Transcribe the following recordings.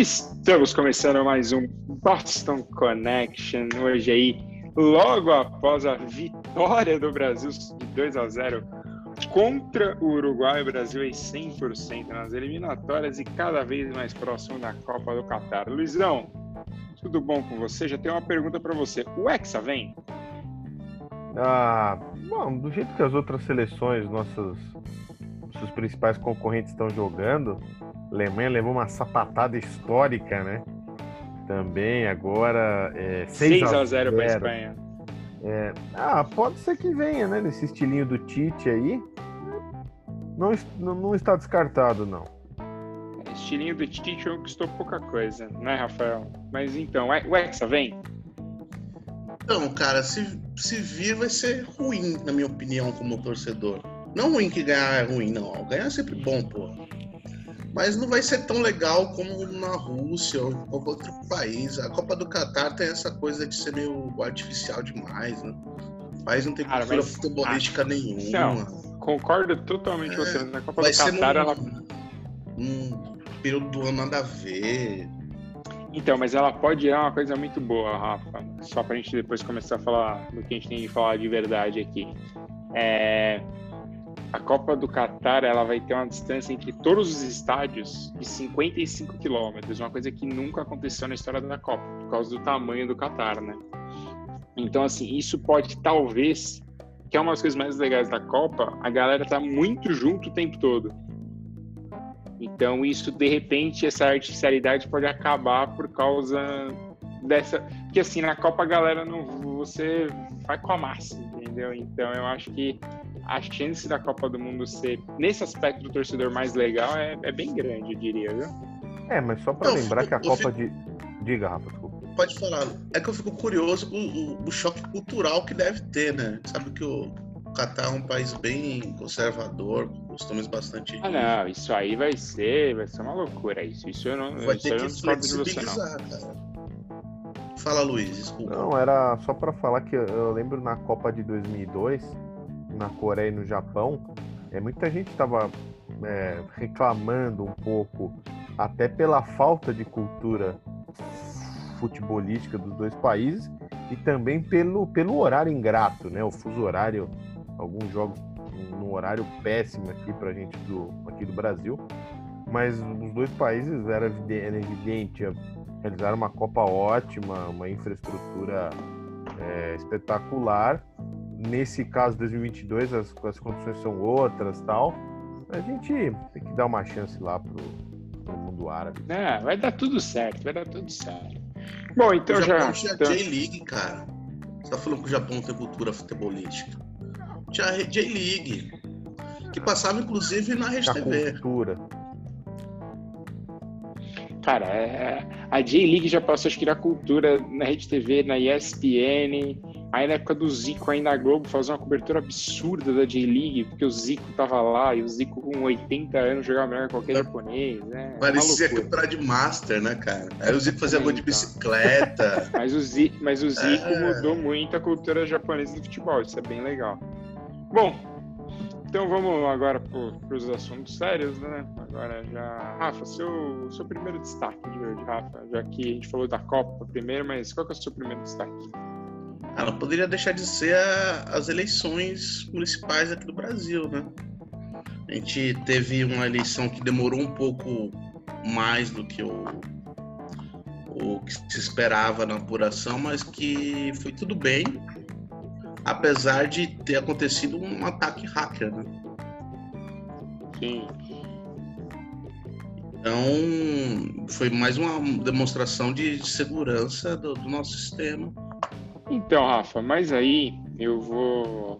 Estamos começando mais um Boston Connection. Hoje aí, logo após a vitória do Brasil de 2 a 0 contra o Uruguai, o Brasil é 100% nas eliminatórias e cada vez mais próximo da Copa do Catar. Luizão, tudo bom com você? Já tenho uma pergunta para você. O Hexa vem? Ah, bom, do jeito que as outras seleções, nossos, nossos principais concorrentes estão jogando, a Alemanha levou uma sapatada histórica, né? Também agora é, 6, 6 a 0 para a Espanha. É, ah, pode ser que venha, né? Nesse estilinho do Tite aí. Não, não está descartado, não. Estilinho do Tite conquistou pouca coisa, né, Rafael? Mas então, o Hexa vem? Então, cara, se, se vir vai ser ruim, na minha opinião, como torcedor. Não ruim que ganhar é ruim, não. Ganhar é sempre bom, pô. Mas não vai ser tão legal como na Rússia ou em qualquer outro país. A Copa do Catar tem essa coisa de ser meio artificial demais, né? O país não tem Cara, cultura mas... futebolística ah, nenhuma. Não, concordo totalmente com é, você. Na Copa do Catar, num, ela. Um período do ano nada a ver. Então, mas ela pode ir uma coisa muito boa, Rafa. Só pra gente depois começar a falar do que a gente tem que falar de verdade aqui. É, a Copa do Catar ela vai ter uma distância entre todos os estádios de 55 quilômetros, uma coisa que nunca aconteceu na história da Copa, por causa do tamanho do Catar, né? Então, assim, isso pode talvez, que é uma das coisas mais legais da Copa, a galera tá muito junto o tempo todo. Então, isso, de repente, essa artificialidade pode acabar por causa dessa. Porque, assim, na Copa a galera não. Você vai com a massa, entendeu? Então, eu acho que a chance da Copa do Mundo ser, nesse aspecto do torcedor mais legal, é, é bem grande, eu diria, viu? É, mas só para lembrar fico, que a Copa fico... de. Diga, Rafa, desculpa. Pode falar. É que eu fico curioso com o, o choque cultural que deve ter, né? Sabe que o Catar é um país bem conservador, com costumes bastante. Ah, não, isso aí vai ser, vai ser uma loucura. Isso, isso eu não. Vai isso ter que flexibilizar, cara. Fala, Luiz, desculpa. Não, era só para falar que eu lembro na Copa de 2002 na Coreia e no Japão, é, muita gente estava é, reclamando um pouco, até pela falta de cultura futebolística dos dois países e também pelo, pelo horário ingrato, né? O fuso horário, alguns jogos no horário péssimo aqui para gente do, aqui do Brasil, mas os dois países era evidente, realizaram uma Copa ótima, uma infraestrutura é, espetacular. Nesse caso 2022 as, as condições são outras tal. A gente tem que dar uma chance lá pro, pro mundo árabe. É, vai dar tudo certo vai dar tudo certo. Bom então o Japão já tinha J-League cara. Você tá falando que o Japão tem cultura futebolística. Tinha J-League que passava inclusive na Rede TV cultura Cara, é, a J-League já passou que na cultura na Rede TV, na ESPN, Aí na época do Zico, ainda a Globo fazia uma cobertura absurda da J-League, porque o Zico tava lá e o Zico com 80 anos jogava melhor que qualquer japonês, né? Parecia campeonato de Master, né, cara? Aí o Zico fazia gol de bicicleta. mas, o Zico, mas o Zico é... mudou muito a cultura japonesa do futebol, isso é bem legal. Bom, então vamos agora para os assuntos sérios, né? Agora já. Rafa, seu, seu primeiro destaque de hoje, Rafa, já que a gente falou da Copa primeiro, mas qual que é o seu primeiro destaque? Ah, não poderia deixar de ser a, as eleições municipais aqui do Brasil, né? A gente teve uma eleição que demorou um pouco mais do que o, o que se esperava na apuração, mas que foi tudo bem, apesar de ter acontecido um ataque hacker, né? Sim. Então, foi mais uma demonstração de segurança do, do nosso sistema então, Rafa, mas aí eu vou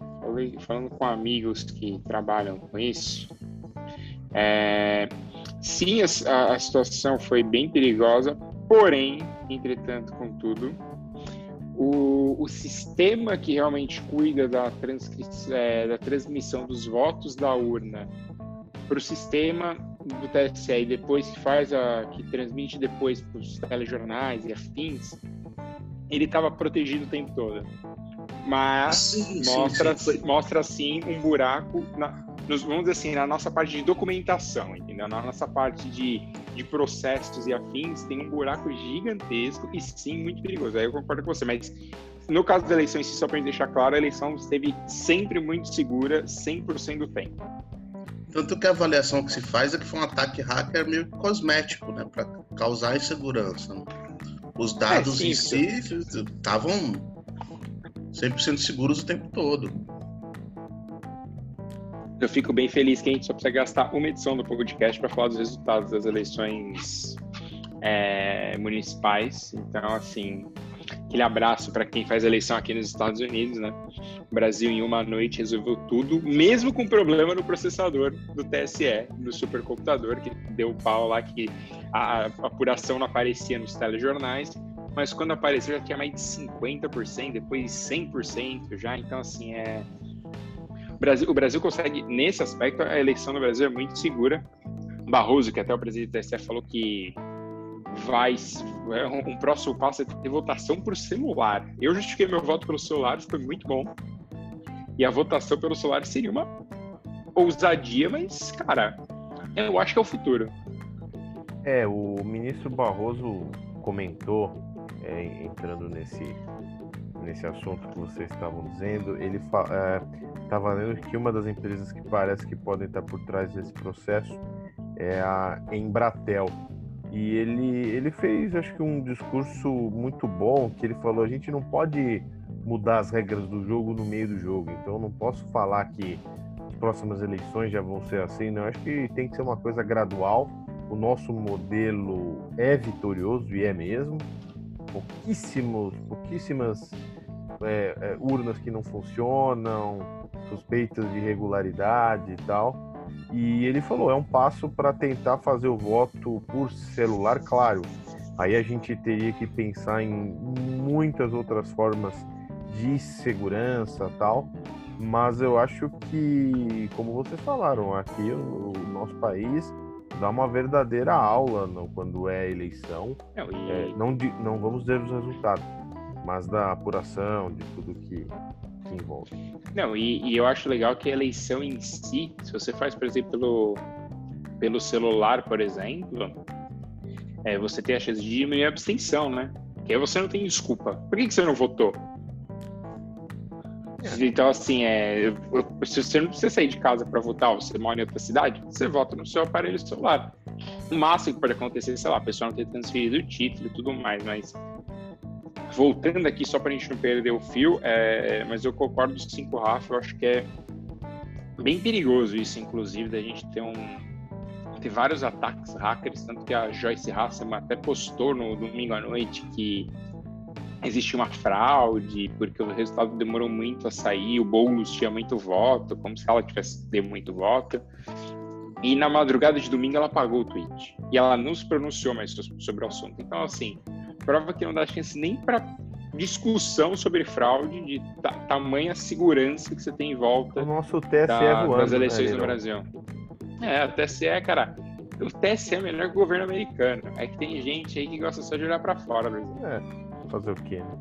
falando com amigos que trabalham com isso. É, sim, a, a, situação foi bem perigosa, porém, entretanto, contudo, o, o sistema que realmente cuida da, é, da transmissão dos votos da urna para o sistema do TSE e depois que faz a que transmite depois para os telejornais e afins, ele estava protegido o tempo todo. Mas sim, mostra, sim, sim. mostra sim um buraco na, nos, vamos dizer assim, na nossa parte de documentação, entendeu? Na nossa parte de, de processos e afins, tem um buraco gigantesco e sim muito perigoso. Aí eu concordo com você, mas no caso da eleição si, só para deixar claro, a eleição esteve sempre muito segura, 100% do tempo. Tanto que a avaliação que se faz é que foi um ataque hacker meio cosmético, né? Para causar insegurança. Né? Os dados é, sim, em si estavam 100% seguros o tempo todo. Eu fico bem feliz que a gente só precisa gastar uma edição do podcast para falar dos resultados das eleições é, municipais. Então, assim, aquele abraço para quem faz eleição aqui nos Estados Unidos, né? O Brasil em uma noite resolveu tudo, mesmo com problema no processador do TSE, do supercomputador, que deu pau lá que a apuração não aparecia nos telejornais, mas quando apareceu já tinha mais de 50%, depois 100% já, então assim, é... O Brasil, o Brasil consegue, nesse aspecto, a eleição no Brasil é muito segura. Barroso, que até o presidente do TSE falou que vai é um, um, próximo passo é ter votação por celular. Eu justifiquei meu voto pelo celular, foi muito bom. E a votação pelo celular seria uma ousadia, mas, cara, eu acho que é o futuro. É, o ministro Barroso comentou, é, entrando nesse, nesse assunto que vocês estavam dizendo, ele estava é, lendo que uma das empresas que parece que podem estar por trás desse processo é a Embratel e ele, ele fez, acho que, um discurso muito bom, que ele falou, a gente não pode mudar as regras do jogo no meio do jogo. Então, eu não posso falar que as próximas eleições já vão ser assim, não. acho que tem que ser uma coisa gradual. O nosso modelo é vitorioso, e é mesmo. Pouquíssimos, pouquíssimas é, é, urnas que não funcionam, suspeitas de irregularidade e tal e ele falou, é um passo para tentar fazer o voto por celular, claro. Aí a gente teria que pensar em muitas outras formas de segurança tal, mas eu acho que, como vocês falaram, aqui o, nosso país dá uma verdadeira aula no, quando é eleição. Não, e... é, não, não vamos dizer os resultados, mas da apuração, de tudo que, que envolve. Não, e, e, eu acho legal que a eleição em si, se você faz, por exemplo, pelo, pelo celular, por exemplo, é, você tem a chance de diminuir a abstenção, né? Que aí você não tem desculpa. Por que, que você não votou? É. Então, assim, é, você não precisa sair de casa para votar, você mora em outra cidade, você vota no seu aparelho celular. O máximo que pode acontecer, sei lá, a pessoa não ter transferido o título e tudo mais, mas voltando aqui, só para a gente não perder o fio, é, mas eu concordo com o 5 Rafa, eu acho que é bem perigoso isso, inclusive, da gente ter um ter vários ataques hackers, tanto que a Joyce Hasselman até postou no domingo à noite que existe uma fraude, porque o resultado demorou muito a sair, o Boulos tinha muito voto, como se ela tivesse ter muito voto. E na madrugada de domingo ela apagou o tweet. E ela não se pronunciou mais sobre o assunto. Então, assim, prova que não dá chance nem para discussão sobre fraude de ta tamanha segurança que você tem em volta o nosso TSE da, voando, das eleições né, no Brasil. É, o TSE, cara, o TSE é melhor que o governo americano. É que tem gente aí que gosta só de olhar para fora, Brasil. É, fazer o quê, né?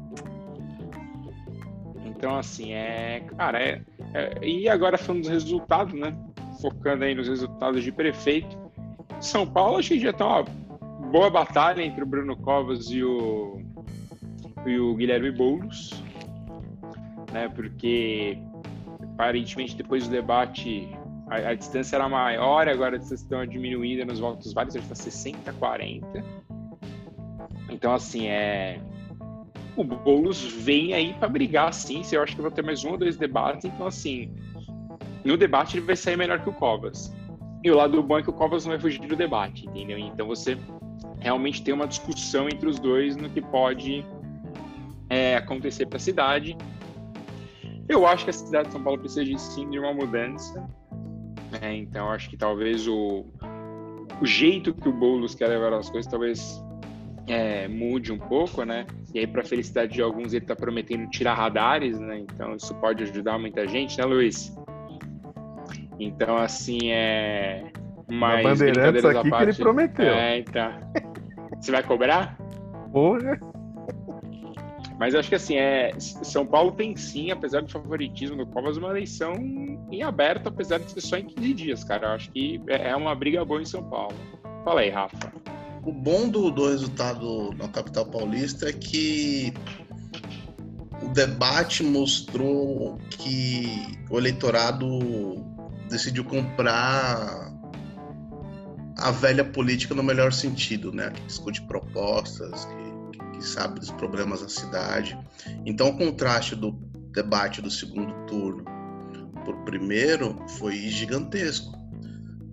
Então, assim, é. Cara, é, é, E agora falando dos resultados, né? Focando aí nos resultados de prefeito. São Paulo, acho que já tá uma boa batalha entre o Bruno Covas e o, e o Guilherme Boulos, né? Porque aparentemente depois do debate a, a distância era maior, agora a distância uma diminuída nos votos válidos, está 60 40. Então assim, é o Boulos vem aí para brigar sim, eu acho que vai ter mais um ou dois debates, então assim, no debate ele vai sair melhor que o Covas. E o lado bom é que o Covas não vai fugir do debate, entendeu? Então você realmente tem uma discussão entre os dois no que pode é, acontecer para a cidade. Eu acho que a cidade de São Paulo precisa de, sim de uma mudança. Né? Então, acho que talvez o, o jeito que o Boulos quer levar as coisas talvez é, mude um pouco, né? E aí, para felicidade de alguns, ele está prometendo tirar radares, né? Então, isso pode ajudar muita gente, né, Luiz? Então, assim, é. Mas Bandeirantes aqui parte, que ele prometeu. É, então. Você vai cobrar? Porra! Mas acho que assim, é, São Paulo tem sim, apesar do favoritismo do Covas, uma eleição em aberto, apesar de ser só em 15 dias, cara. Eu acho que é, é uma briga boa em São Paulo. Fala aí, Rafa. O bom do, do resultado na capital paulista é que o debate mostrou que o eleitorado decidiu comprar a velha política no melhor sentido, né? Que discute propostas, que, que sabe dos problemas da cidade. Então, o contraste do debate do segundo turno por primeiro foi gigantesco.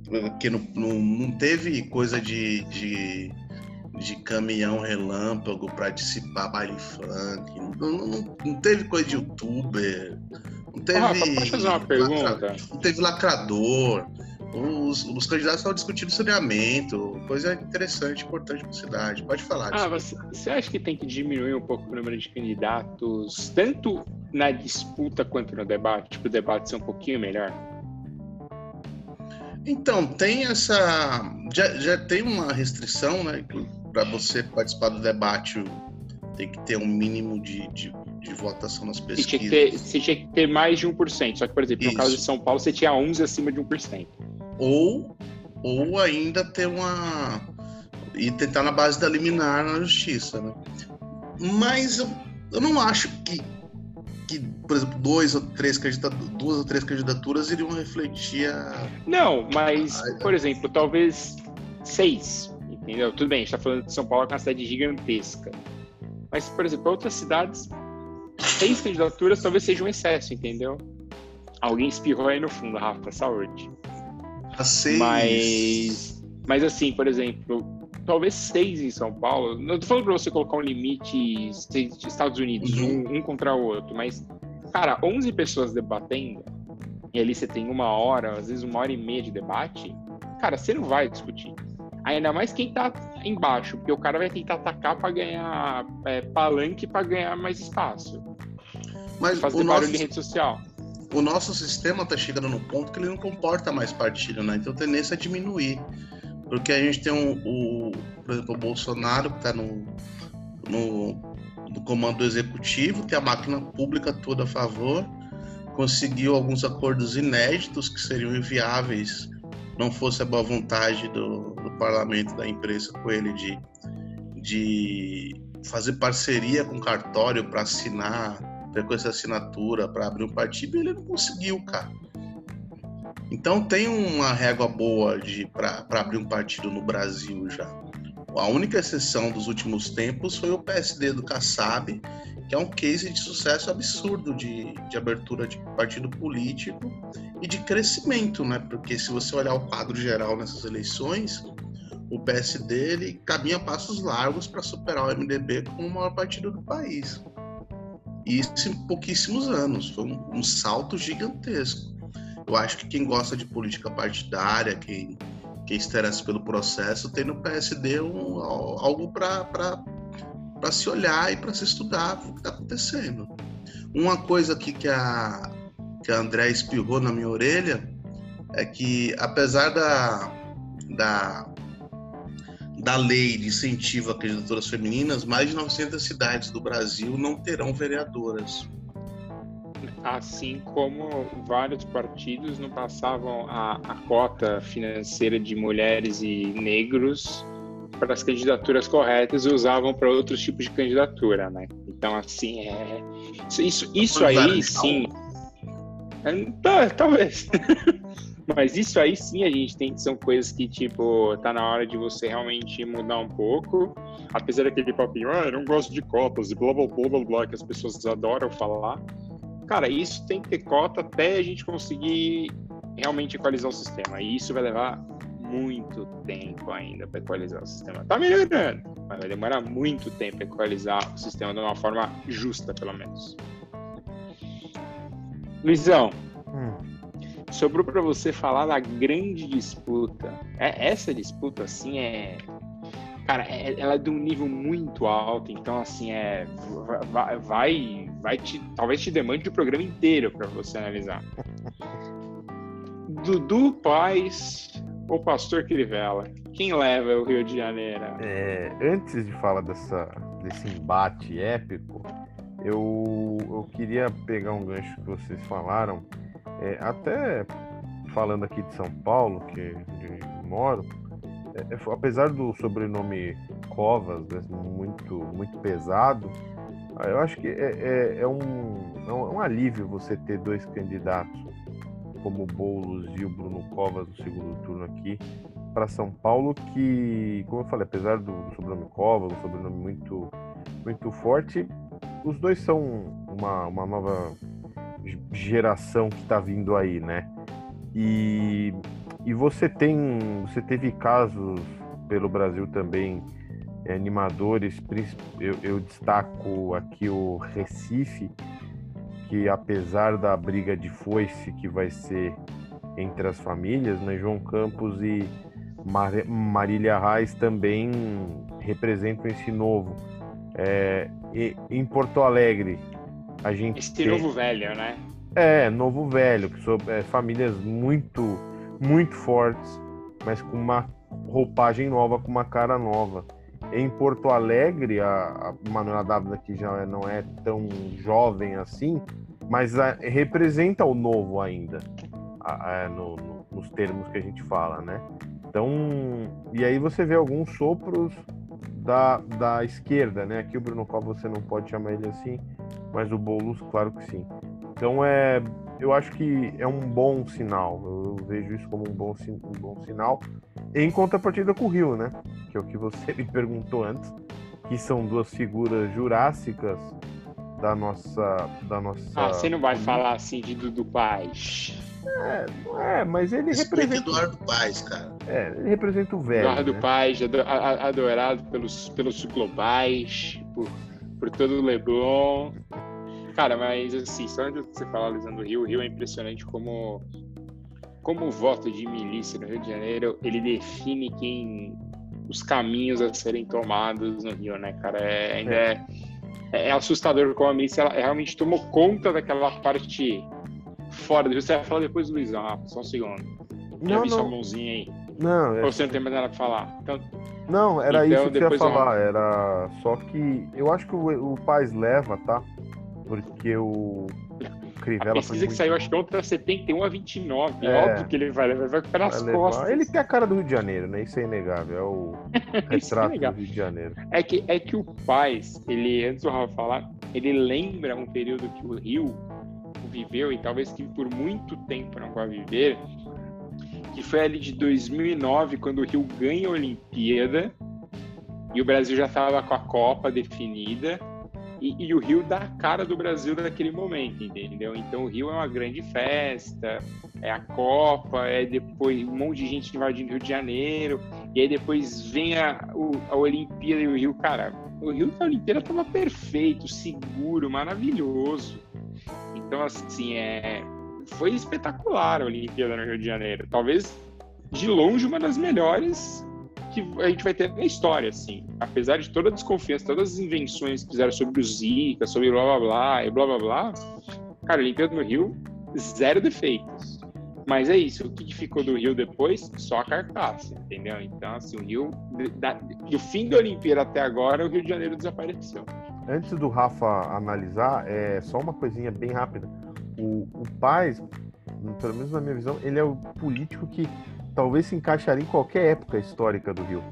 Porque não, não, não teve coisa de, de, de caminhão relâmpago para dissipar baile funk, não, não, não, teve coisa de youtuber, não teve. Ah, pode fazer uma pergunta? Não teve lacrador. Os, os candidatos estavam discutindo saneamento, coisa interessante, importante para a cidade. Pode falar. Ah, você, você, acha que tem que diminuir um pouco o número de candidatos, tanto na disputa quanto no debate? Tipo, o debate ser um pouquinho melhor? Então, tem essa. Já, já tem uma restrição, né? Para você participar do debate, tem que ter um mínimo de, de, de votação nas pesquisas. Você tinha, ter, você tinha, que ter, mais de 1%. Só que, por exemplo, no Isso. caso de São Paulo, você tinha 11 acima de 1%. Ou, ou ainda ter uma. e tentar na base da liminar na justiça, né? Mas eu, eu não acho que que, por exemplo, dois ou três duas ou três candidaturas iriam refletir a. Não, mas, por exemplo, talvez seis. Entendeu? Tudo bem, a gente tá falando de São Paulo, que é uma cidade gigantesca. Mas, por exemplo, outras cidades, seis candidaturas talvez seja um excesso, entendeu? Alguém espirrou aí no fundo, Rafa, saúde. A seis. Mas, mas assim, por exemplo, talvez seis em São Paulo. Não tô falando para você colocar um limite Estados Unidos, uhum. um, um, contra o outro, mas, cara, 11 pessoas debatendo, e ali você tem uma hora, às vezes uma hora e meia de debate, cara, você não vai discutir. Ainda mais quem tá embaixo, porque o cara vai tentar atacar para ganhar é, palanque para ganhar mais espaço. Mas fazer barulho nosso... em rede social o nosso sistema está chegando no ponto que ele não comporta mais partido, né? Então a tendência é diminuir. Porque a gente tem um, o, por exemplo, o Bolsonaro que está no, no, no comando executivo, tem a máquina pública toda a favor, conseguiu alguns acordos inéditos que seriam inviáveis não fosse a boa vontade do, do parlamento da imprensa com ele de, de fazer parceria com cartório para assinar frequência assinatura para abrir um partido, ele não conseguiu, cara. Então tem uma régua boa para abrir um partido no Brasil já. A única exceção dos últimos tempos foi o PSD do Kassab, que é um case de sucesso absurdo de, de abertura de partido político e de crescimento, né? Porque se você olhar o quadro geral nessas eleições, o PSD ele caminha passos largos para superar o MDB como o maior partido do país. E isso em pouquíssimos anos, foi um, um salto gigantesco. Eu acho que quem gosta de política partidária, quem, quem interessa pelo processo, tem no PSD um, algo para se olhar e para se estudar o que está acontecendo. Uma coisa aqui que a, que a André espirrou na minha orelha é que, apesar da, da, da lei de incentivo a candidaturas femininas, mais de 900 cidades do Brasil não terão vereadoras assim como vários partidos não passavam a, a cota financeira de mulheres e negros para as candidaturas corretas e usavam para outros tipos de candidatura, né? Então, assim, é... isso, isso aí, sim... É, tá, talvez. Mas isso aí, sim, a gente tem que são coisas que, tipo, tá na hora de você realmente mudar um pouco. Apesar daquele papinho, ah, eu não gosto de cotas e blá, blá, blá, blá, blá, que as pessoas adoram falar. Cara, isso tem que ter cota até a gente conseguir realmente equalizar o sistema. E isso vai levar muito tempo ainda para equalizar o sistema. Tá melhorando, mas vai demorar muito tempo para equalizar o sistema de uma forma justa, pelo menos. Luizão, hum. sobrou para você falar da grande disputa. É, essa disputa, assim, é Cara, é, ela é de um nível muito alto, então assim é vai vai, te talvez te demande o programa inteiro para você analisar. Dudu Paz ou Pastor Crivella? Quem leva o Rio de Janeiro? É, antes de falar dessa, desse embate épico, eu, eu queria pegar um gancho que vocês falaram, é, até falando aqui de São Paulo, que é onde moro, é, é apesar do sobrenome Covas né, muito, muito pesado, eu acho que é, é, é, um, é um alívio você ter dois candidatos como o Boulos e o Bruno Covas no segundo turno aqui para São Paulo, que, como eu falei, apesar do, do sobrenome Covas, um sobrenome muito, muito forte, os dois são uma, uma nova geração que está vindo aí, né? E, e você tem, você teve casos pelo Brasil também é, animadores, eu, eu destaco aqui o Recife, que apesar da briga de foice que vai ser entre as famílias, né, João Campos e Mar Marília Reis também representam esse novo. É, em Porto Alegre, a gente. Esse tem... novo velho, né? É, novo velho, que são é, famílias muito, muito fortes, mas com uma roupagem nova, com uma cara nova. Em Porto Alegre, a, a Manuela Dávila, que já não é tão jovem assim, mas a, representa o novo ainda, a, no, no, nos termos que a gente fala, né? Então, e aí você vê alguns sopros da, da esquerda, né? Aqui o Bruno Cova você não pode chamar ele assim, mas o Boulos, claro que sim. Então é, eu acho que é um bom sinal. Eu vejo isso como um bom, um bom sinal. Em contrapartida com o Rio, né? Que é o que você me perguntou antes, que são duas figuras jurássicas da nossa, da nossa. Ah, você não vai falar assim de Dudu Paz. É, é mas ele Respeita representa. Eduardo Paz, cara. É, ele representa o velho. Eduardo né? Paz, adorado pelos, pelos globais, por, por todo o Leblon. Cara, mas assim, só antes de você falar, Lisandro Rio, o Rio é impressionante como, como o voto de milícia no Rio de Janeiro, ele define quem os caminhos a serem tomados no Rio, né, cara? É, ainda é. é, é assustador como a milícia ela realmente tomou conta daquela parte fora. Você vai falar depois do Luizão, ah, só um segundo. Não, não. mãozinha aí. Não, é... Ou você não tem mais nada pra falar? Então, não, era então, isso que eu ia falar. Eu... Era só que eu acho que o, o Paz leva, tá? Porque o Crivella. A pesquisa que saiu, acho que ontem 71 a 29. É, óbvio que ele vai levar, vai pelas vai costas. Ele tem a cara do Rio de Janeiro, né? Isso é inegável. É o é retrato é do Rio de Janeiro. É que, é que o Paz, ele, antes do Rafa falar, ele lembra um período que o Rio viveu e talvez que por muito tempo não vai viver, que foi ali de 2009, quando o Rio ganha a Olimpíada e o Brasil já estava com a Copa definida e, e, o Rio dá a cara do Brasil naquele momento, entendeu? Então o Rio é uma grande festa, é a Copa, é depois um monte de gente invadindo o Rio de Janeiro, e aí depois vem a, a Olimpíada e o Rio, cara, o Rio da Olimpíada estava perfeito, seguro, maravilhoso. Então, assim, é, foi espetacular a Olimpíada no Rio de Janeiro. Talvez, de longe, uma das melhores que a gente vai ter na história, assim. Apesar de toda a desconfiança, todas as invenções que fizeram sobre o Zika, sobre blá blá blá e blá blá blá, cara, Olimpíada no Rio, zero defeitos. Mas é isso, o que ficou do Rio depois? Só a carcaça, entendeu? Então, assim, o Rio, da, do fim da Olimpíada até agora, o Rio de Janeiro desapareceu. Antes do Rafa analisar, é só uma coisinha bem rápida. O, o Paz, pelo menos na minha visão, ele é o político que talvez se encaixaria em qualquer época histórica do Rio.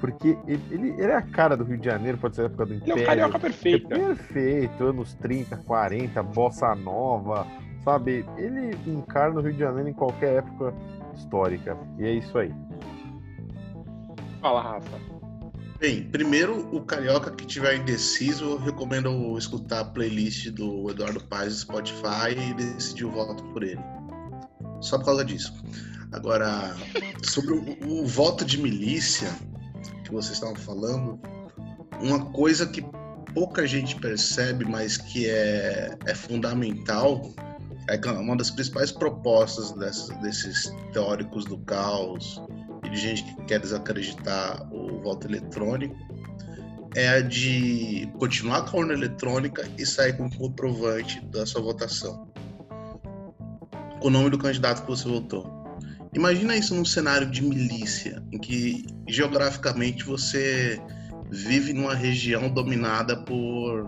Porque ele, ele, ele, é a cara do Rio de Janeiro, pode ser a época do Império. Ele é o carioca perfeito. É perfeito, anos 30, 40, bossa nova, sabe? Ele encarna o Rio de Janeiro em qualquer época histórica. E é isso aí. Fala, Rafa. Bem, primeiro, o carioca que tiver indeciso, eu recomendo escutar a playlist do Eduardo Paz do Spotify e decidir o voto por ele. Só por causa disso. Agora, sobre o, o voto de milícia que vocês estavam falando, uma coisa que pouca gente percebe, mas que é, é fundamental, é uma das principais propostas dessas, desses teóricos do caos e de gente que quer desacreditar o voto eletrônico é a de continuar com a urna eletrônica e sair com o comprovante da sua votação. Com o nome do candidato que você votou. Imagina isso num cenário de milícia, em que geograficamente você vive numa região dominada por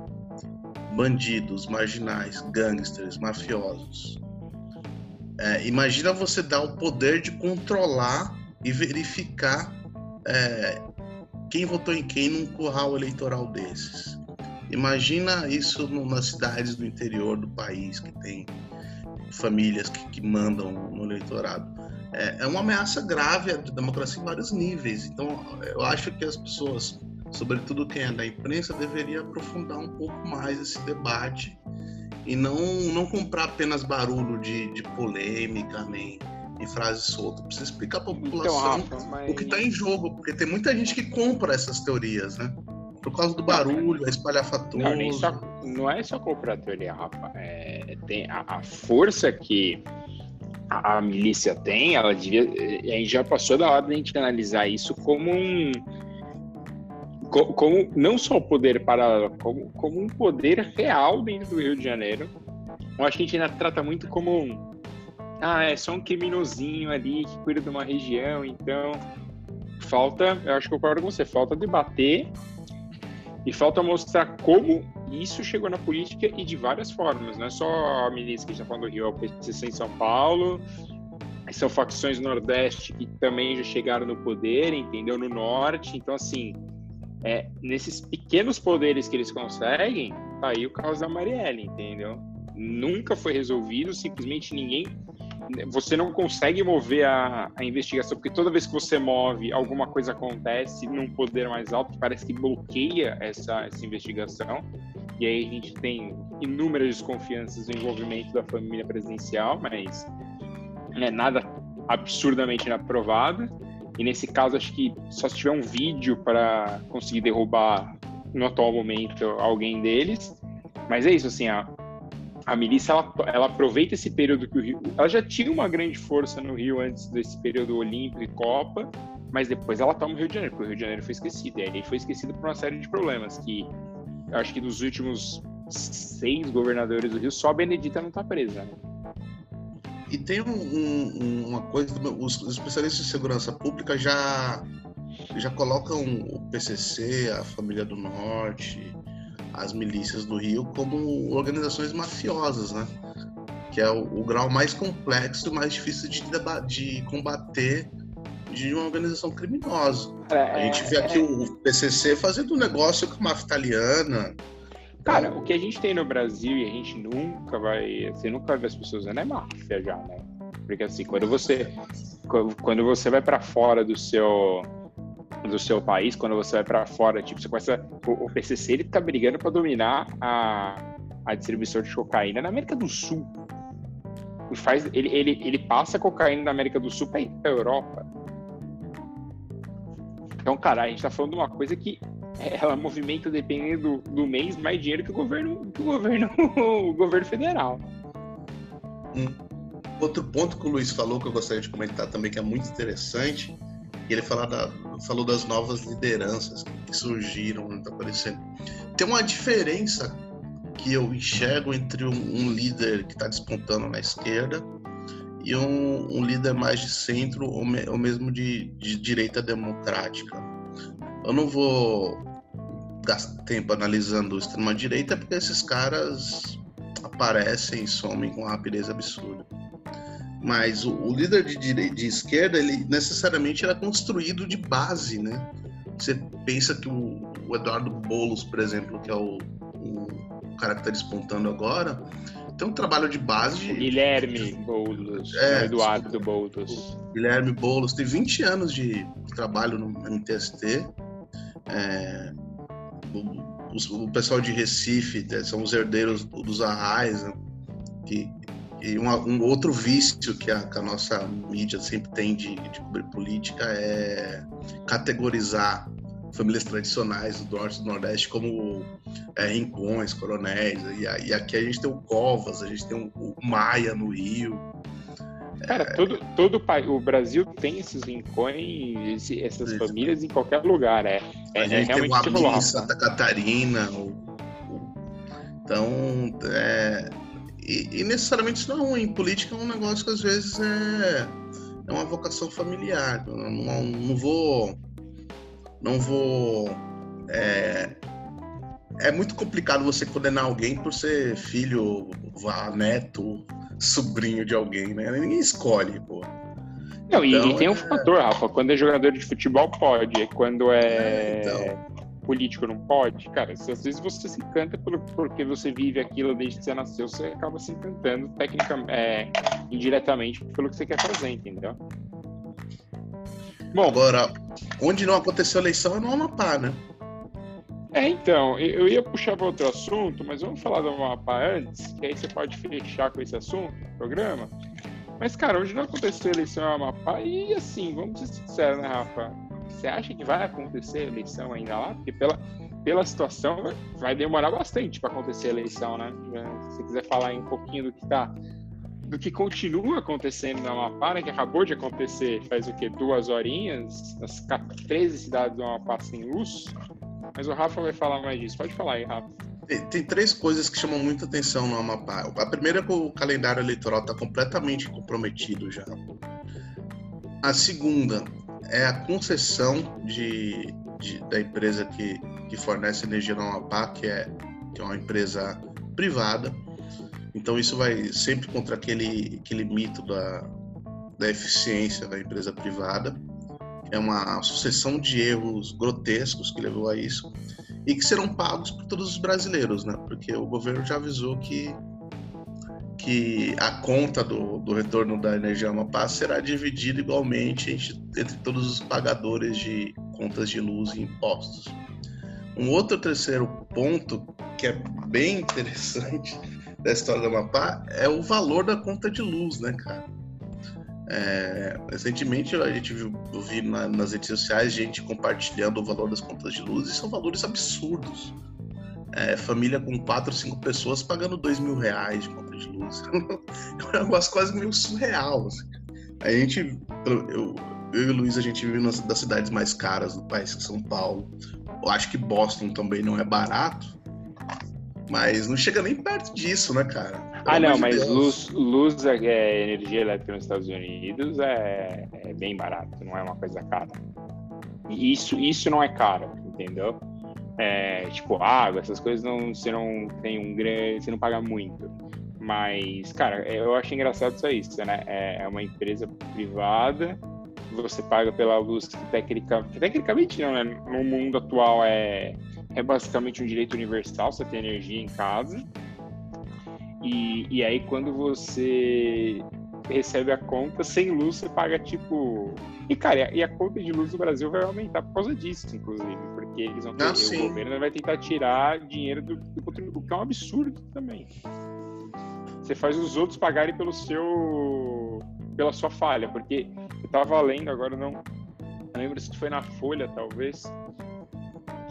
bandidos, marginais, gangsters, mafiosos. É, imagina você dar o poder de controlar e verificar é, quem votou em quem num curral eleitoral desses. Imagina isso no, nas cidades do interior do país que tem famílias que, que mandam no eleitorado. É, é, uma ameaça grave à democracia em vários níveis. Então, eu acho que as pessoas, sobretudo quem é da imprensa, deveria aprofundar um pouco mais esse debate e não, não comprar apenas barulho de, de polêmica, nem em frases soltas. Precisa explicar para a então, população então, Rafa, mas... o que está em jogo, porque tem muita gente que compra essas teorias, né? Por causa do barulho, a espalhafatoso. Não, nem só, não é só comprar teoria, Rafa. É, tem a, a força que a, milícia tem, ela devia. A gente já passou da hora de a gente analisar isso como um. Como, não só o poder paralelo, como, como um poder real dentro do Rio de Janeiro. Eu acho que a gente ainda trata muito como um ah, é só um criminosinho ali que cuida de uma região, então falta, eu acho que eu concordo com você, falta debater e falta mostrar como isso chegou na política e de várias formas, não é só a milícia que está falando do Rio, é o PCC em São Paulo, são facções do Nordeste que também já chegaram no poder, entendeu? No Norte, então assim, é, nesses pequenos poderes que eles conseguem, tá aí o caso da Marielle, entendeu? Nunca foi resolvido, simplesmente ninguém você não consegue mover a, a, investigação, porque toda vez que você move, alguma coisa acontece num poder mais alto, parece que bloqueia essa, essa investigação. E aí a gente tem inúmeras desconfianças no envolvimento da família presidencial, mas é nada absurdamente inaprovado. E nesse caso, acho que só se tiver um vídeo para conseguir derrubar, no atual momento, alguém deles. Mas é isso, assim, a, a milícia ela, ela, aproveita esse período que o Rio. Ela já tinha uma grande força no Rio antes desse período olímpico e Copa, mas depois ela toma o Rio de Janeiro, porque o Rio de Janeiro foi esquecido. E aí foi esquecido por uma série de problemas que acho que dos últimos seis governadores do Rio, só a Benedita não está presa. Né? E tem um, um, uma coisa, os, especialistas de segurança pública já já colocam o PCC, a Família do Norte, as milícias do Rio como organizações mafiosas, né? Que é o, o grau mais complexo e mais difícil de, de combater de uma organização criminosa. É, a gente vê aqui é... o PCC fazendo um negócio com a máfia italiana. Cara, então... o que a gente tem no Brasil e a gente nunca vai, você nunca vai ver as pessoas usando é máfia já, né? Porque assim, quando você quando você vai para fora do seu do seu país, quando você vai para fora, tipo, você começa. O, o PCC ele tá brigando para dominar a, a distribuição de cocaína na América do Sul. E faz, ele, ele, ele passa cocaína da América do Sul para a Europa. Então, cara, a gente tá falando de uma coisa que ela movimenta, dependendo do, do mês, mais dinheiro que o governo, que o governo, o governo federal. Outro ponto que o Luiz falou que eu gostaria de comentar também, que é muito interessante, ele fala da, falou das novas lideranças que surgiram, né, tá aparecendo. Tem uma diferença que eu enxergo entre um, um líder que está despontando na esquerda e um, um, líder mais de centro ou, me, ou mesmo de, de direita democrática. Eu não vou gastar tempo analisando extrema direita porque esses caras aparecem e somem com rapidez absurda. Mas o, o líder de, direita, de esquerda, ele necessariamente era construído de base, né? Você pensa que o, o Eduardo Bolos, por exemplo, que é o, o cara que está despontando agora, tem um trabalho de base. De... Guilherme Boulos, é, Eduardo Boulos. Guilherme Boulos tem 20 anos de, trabalho no MTST. É, o, o, pessoal de Recife né, são os herdeiros dos Arrais, né, e uma, um outro vício que a, que a, nossa mídia sempre tem de, de cobrir política é categorizar famílias tradicionais do Norte e do Nordeste como é, rincões, coronéis. E, e, aqui a gente tem o Covas, a gente tem o, o Maia no Rio. Cara, é... todo, todo o Brasil tem esses rincões, essas famílias em qualquer lugar. É, é, a gente é realmente tem o Ami, Santa Catarina. O, o, então, é, e, e, necessariamente isso não é ruim. Política é um negócio que às vezes é, é uma vocação familiar. Eu não, não vou. Não vou é, é muito complicado você condenar alguém por ser filho, vá, neto, sobrinho de alguém, né? Ninguém escolhe, pô. Não, então, e, tem um é... fator, Rafa. Quando é jogador de futebol, pode. Quando é, é então... político, não pode. Cara, às vezes você se encanta por, porque você vive aquilo desde que você nasceu, você acaba se encantando tecnicamente, é, indiretamente pelo que você quer fazer, entendeu? Bom, agora, onde não aconteceu eleição é no Amapá, né? É, então, eu ia puxar para outro assunto, mas vamos falar do Amapá antes, que aí você pode fechar com esse assunto, programa. Mas, cara, hoje não aconteceu eleição em Amapá e, assim, vamos ser sinceros, né, Rafa? Você acha que vai acontecer eleição ainda lá? Porque pela, pela situação vai demorar bastante para acontecer a eleição, né? Se você quiser falar um pouquinho do que tá do que continua acontecendo na Amapá, né, que acabou de acontecer faz o quê? Duas horinhas, as 13 cidades do Amapá sem luz. Mas o Rafa vai falar mais disso. Pode falar aí, Rafa. Tem, tem três coisas que chamam muita atenção no Amapá. A primeira é que o calendário eleitoral está completamente comprometido já. A segunda é a concessão de, de, da empresa que, que fornece energia no Amapá, que é, que é uma empresa privada. Então isso vai sempre contra aquele, aquele mito da, da eficiência da empresa privada é uma sucessão de erros grotescos que levou a isso e que serão pagos por todos os brasileiros, né? Porque o governo já avisou que que a conta do, do retorno da energia Amapá será dividida igualmente entre todos os pagadores de contas de luz e impostos. Um outro terceiro ponto que é bem interessante da história do Amapá é o valor da conta de luz, né, cara? É, recentemente a gente viu, vi na, nas redes sociais gente compartilhando o valor das contas de luz e são valores absurdos. É, família com quatro, cinco pessoas pagando dois mil reais de conta de luz. é um negócio quase meio surreal. Assim. A gente, eu, eu e o Luiz, a gente vive nas das cidades mais caras do país, que São Paulo. Eu acho que Boston também não é barato, mas não chega nem perto disso, né, cara? ah, não, mas Deus. luz, luz é, é, energia elétrica nos Estados Unidos é, é, bem barato, não é uma coisa cara. E isso, isso não é caro, entendeu? É, tipo, água, essas coisas não, você não tem um grande. Você não paga muito. Mas, cara, eu acho engraçado só isso, né? É, é uma empresa privada, você paga pela luz que tecnicamente, tecnicamente não, né? No mundo atual é, é basicamente um direito universal, você tem energia em casa. E, e aí, quando você recebe a conta sem luz, você paga tipo. E, cara, e a conta de luz do Brasil vai aumentar por causa disso, inclusive, porque eles vão ter, ah, o governo vai tentar tirar dinheiro do, do o que é um absurdo também. Você faz os outros pagarem pelo seu. pela sua falha, porque eu tava lendo agora, não, não lembro se foi na Folha, talvez,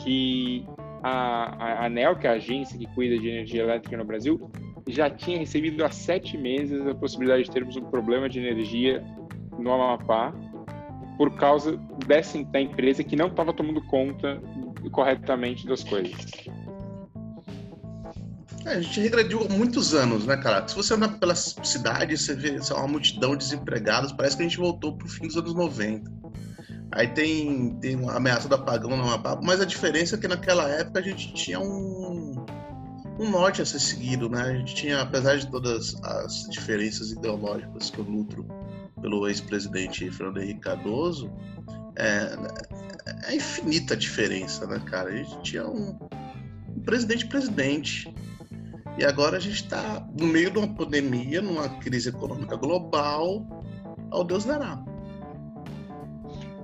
que a, a ANEL, que é a agência que cuida de energia elétrica no Brasil, já tinha recebido há sete meses a possibilidade de termos um problema de energia no Amapá por causa dessa da empresa que não estava tomando conta corretamente das coisas. É, a gente regrediu há muitos anos, né, cara? Se você andar pela cidade, você vê uma multidão de desempregados, parece que a gente voltou para o fim dos anos 90. Aí tem, tem uma ameaça do apagão no Amapá, mas a diferença é que naquela época a gente tinha um, um norte a ser seguido, né? A gente tinha, apesar de todas as diferenças ideológicas que eu nutro pelo ex-presidente Fernando Henrique Cardoso, é, é infinita a diferença, né, cara? A gente tinha um, um presidente-presidente. E agora a gente está no meio de uma pandemia, numa crise econômica global, ao Deus dará.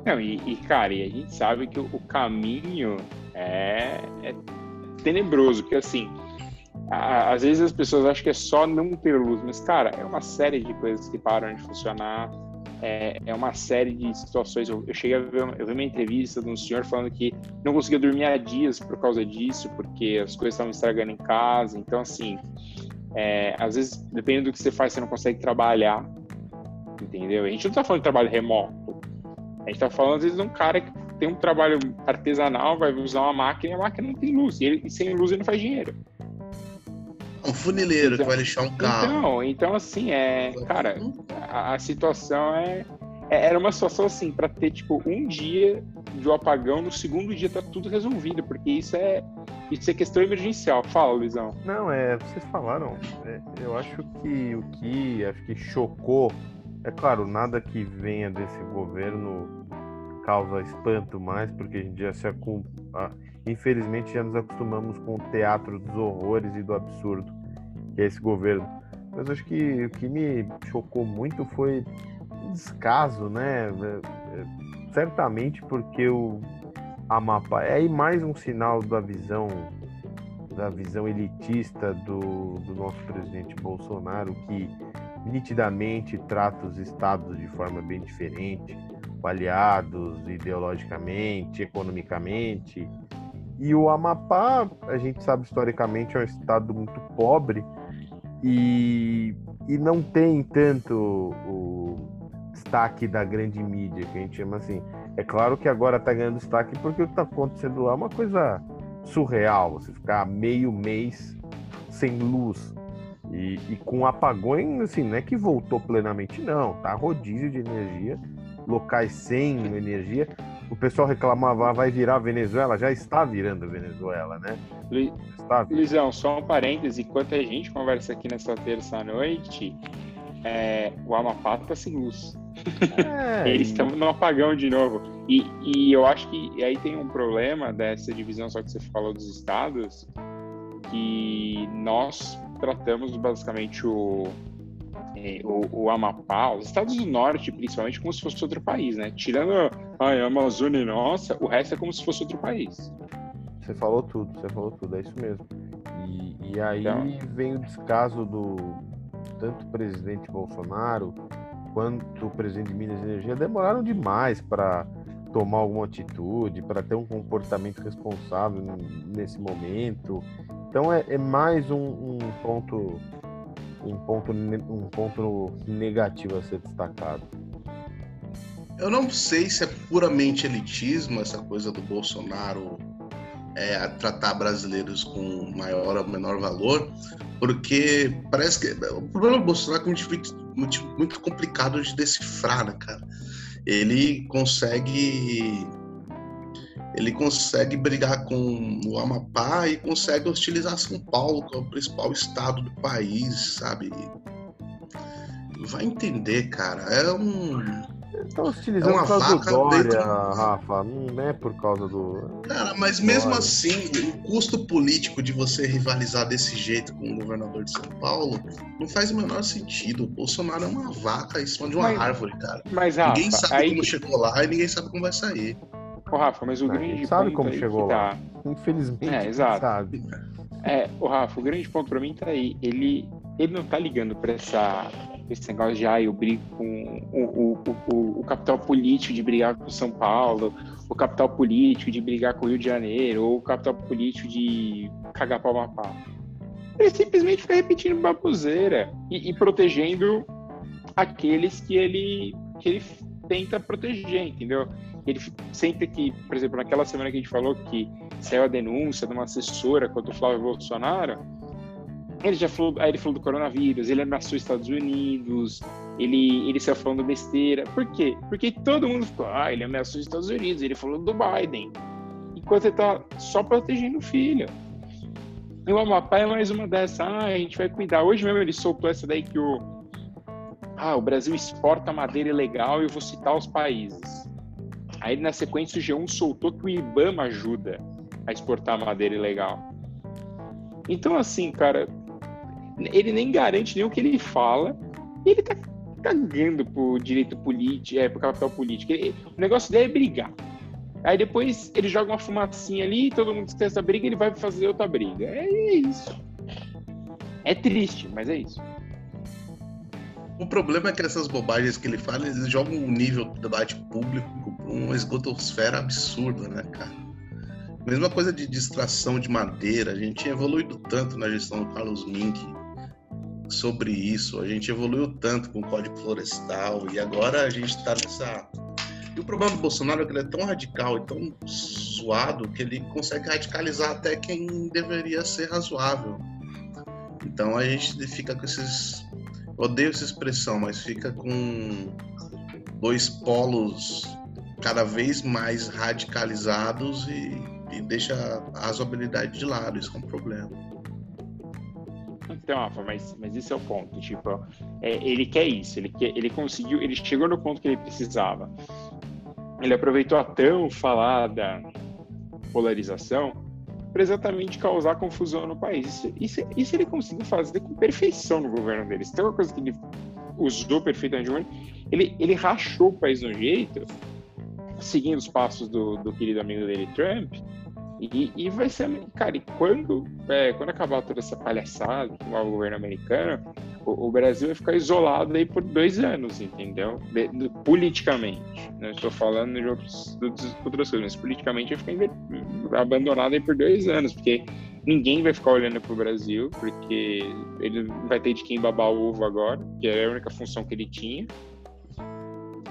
Não, e, e, cara, e a gente sabe que o, o caminho é, é tenebroso, porque assim, às vezes as pessoas acham que é só não ter luz, mas, cara, é uma série de coisas que param de funcionar, é, é uma série de situações. Eu, eu cheguei a ver, uma, eu vi uma entrevista de um senhor falando que não conseguia dormir há dias por causa disso, porque as coisas estavam estragando em casa. Então, assim, é, às vezes, dependendo do que você faz, você não consegue trabalhar, entendeu? A gente não tá falando de trabalho remoto, a gente tá falando, às vezes, de um cara que tem um trabalho artesanal, vai usar uma máquina e a máquina não tem luz, e, ele, e sem luz ele não faz dinheiro. Um funileiro então, que vai lixar um carro. Então, então assim, é. Cara, a, a, situação é, é, era uma situação assim, para ter tipo um dia de um apagão, no segundo dia tá tudo resolvido, porque isso é isso é questão emergencial. Fala, Luizão. Não, é, vocês falaram, é, eu acho que o que acho que chocou, é claro, nada que venha desse governo causa espanto mais, porque a gente já se acumula, infelizmente já nos acostumamos com o teatro dos horrores e do absurdo que é esse governo. Mas acho que o que me chocou muito foi o descaso, né? É, é, certamente porque o Amapá é aí mais um sinal da visão da visão elitista do, do nosso presidente Bolsonaro, que nitidamente trata os estados de forma bem diferente, aliados ideologicamente, economicamente. E o Amapá, a gente sabe historicamente, é um estado muito pobre e, e não tem tanto o destaque da grande mídia, que a gente chama assim. É claro que agora está ganhando destaque porque o que está acontecendo lá é uma coisa surreal. Você ficar meio mês sem luz e, e, com apagões, assim, não é que voltou plenamente, não. Tá rodízio de energia, locais sem energia. O pessoal reclamava, ah, vai virar Venezuela, já está virando Venezuela, né? Está Luizão, só um parêntese, enquanto a gente conversa aqui nessa terça-noite, é, o Amapá está sem luz. É, Eles estão no apagão de novo. E, e eu acho que aí tem um problema dessa divisão, só que você falou dos estados, que nós tratamos basicamente o, o, o, Amapá, os estados do norte, principalmente, como se fosse outro país, né? Tirando a Amazônia nossa, o resto é como se fosse outro país. Você falou tudo, você falou tudo, é isso mesmo. E, e aí então... vem o descaso do tanto presidente Bolsonaro quanto o presidente de Minas Energia demoraram demais para tomar alguma atitude, para ter um comportamento responsável nesse momento. Então é, é mais um, um, ponto um ponto um ponto negativo a ser destacado. Eu não sei se é puramente elitismo essa coisa do Bolsonaro é, tratar brasileiros com maior ou menor valor, porque parece que o problema do Bolsonaro é muito, muito, muito complicado de decifrar, né, cara? Ele consegue ele consegue brigar com o Amapá e consegue hostilizar São Paulo, que é o principal estado do país, sabe? Vai entender, cara. É um Estão utilizando é por causa do Dória, dentro... Rafa, não é por causa do. Cara, mas mesmo Dória. assim, o custo político de você rivalizar desse jeito com o governador de São Paulo não faz o menor sentido. O Bolsonaro é uma vaca em cima de uma mas, árvore, cara. Mas, Rafa, ninguém sabe aí... como chegou lá e ninguém sabe como vai sair. Ô, Rafa, mas o grande sabe como chegou lá. Tá... Infelizmente, é, exato. sabe. É, o Rafa, o grande ponto pra mim tá aí. Ele, ele não tá ligando pra essa esse negócio de ah, eu brigo com o, o, o, o, capital político de brigar com São Paulo, o capital político de brigar com o Rio de Janeiro, ou o capital político de cagar para o Amapá. Ele simplesmente fica repetindo baboseira e, e, protegendo aqueles que ele, que ele tenta proteger, entendeu? Ele sempre que, por exemplo, naquela semana que a gente falou que saiu a denúncia de uma assessora contra o Flávio Bolsonaro, ele já falou, aí ele falou do coronavírus, ele ameaçou os Estados Unidos, ele, ele saiu falando besteira. Por quê? Porque todo mundo ficou, ah, ele ameaçou os Estados Unidos, ele falou do Biden. Enquanto ele tá só protegendo o filho. E o Amapá é mais uma dessas, ah, a gente vai cuidar. Hoje mesmo ele soltou essa daí que o. Ah, o Brasil exporta madeira ilegal e eu vou citar os países. Aí na sequência o G1 soltou que o IBAMA ajuda a exportar madeira ilegal. Então, assim, cara, ele nem garante nem o que ele fala, ele tá cagando pro direito político, é, pro capital político. Ele, o negócio dele é brigar. Aí depois ele joga uma fumacinha ali, todo mundo esquece essa briga, ele vai fazer outra briga. É isso. É triste, mas é isso. O problema é que essas bobagens que ele fala, eles jogam um nível de debate público uma esgotosfera absurda, né, cara? Mesma coisa de distração de madeira, a gente tinha evoluído tanto na gestão do Carlos Mink sobre isso, a gente evoluiu tanto com o Código Florestal e agora a gente está nessa. E o problema do Bolsonaro é que ele é tão radical e tão suado que ele consegue radicalizar até quem deveria ser razoável. Então a gente fica com esses. Eu odeio essa expressão, mas fica com dois polos cada vez mais radicalizados e, e deixa a razoabilidade de lado. Isso é um problema. Então, Rafa, mas, mas esse é o ponto. Tipo, é, ele quer isso, ele, quer, ele conseguiu, ele chegou no ponto que ele precisava. Ele aproveitou a tão falada polarização para exatamente causar confusão no país. Isso, isso, isso, ele conseguiu fazer com perfeição no governo dele. Se tem uma coisa que ele usou perfeitamente, ele, ele rachou o país de um jeito, seguindo os passos do, do querido amigo dele, Trump, e, e vai ser, cara, e quando, é, quando acabar toda essa palhaçada com o governo americano, o, o, Brasil vai ficar isolado aí por dois anos, entendeu? De, de, politicamente. Não estou falando de, outros, de outras coisas, mas politicamente vai ficar abandonado aí por dois anos, porque ninguém vai ficar olhando para o Brasil, porque ele vai ter de quem babar o ovo agora, que é a única função que ele tinha.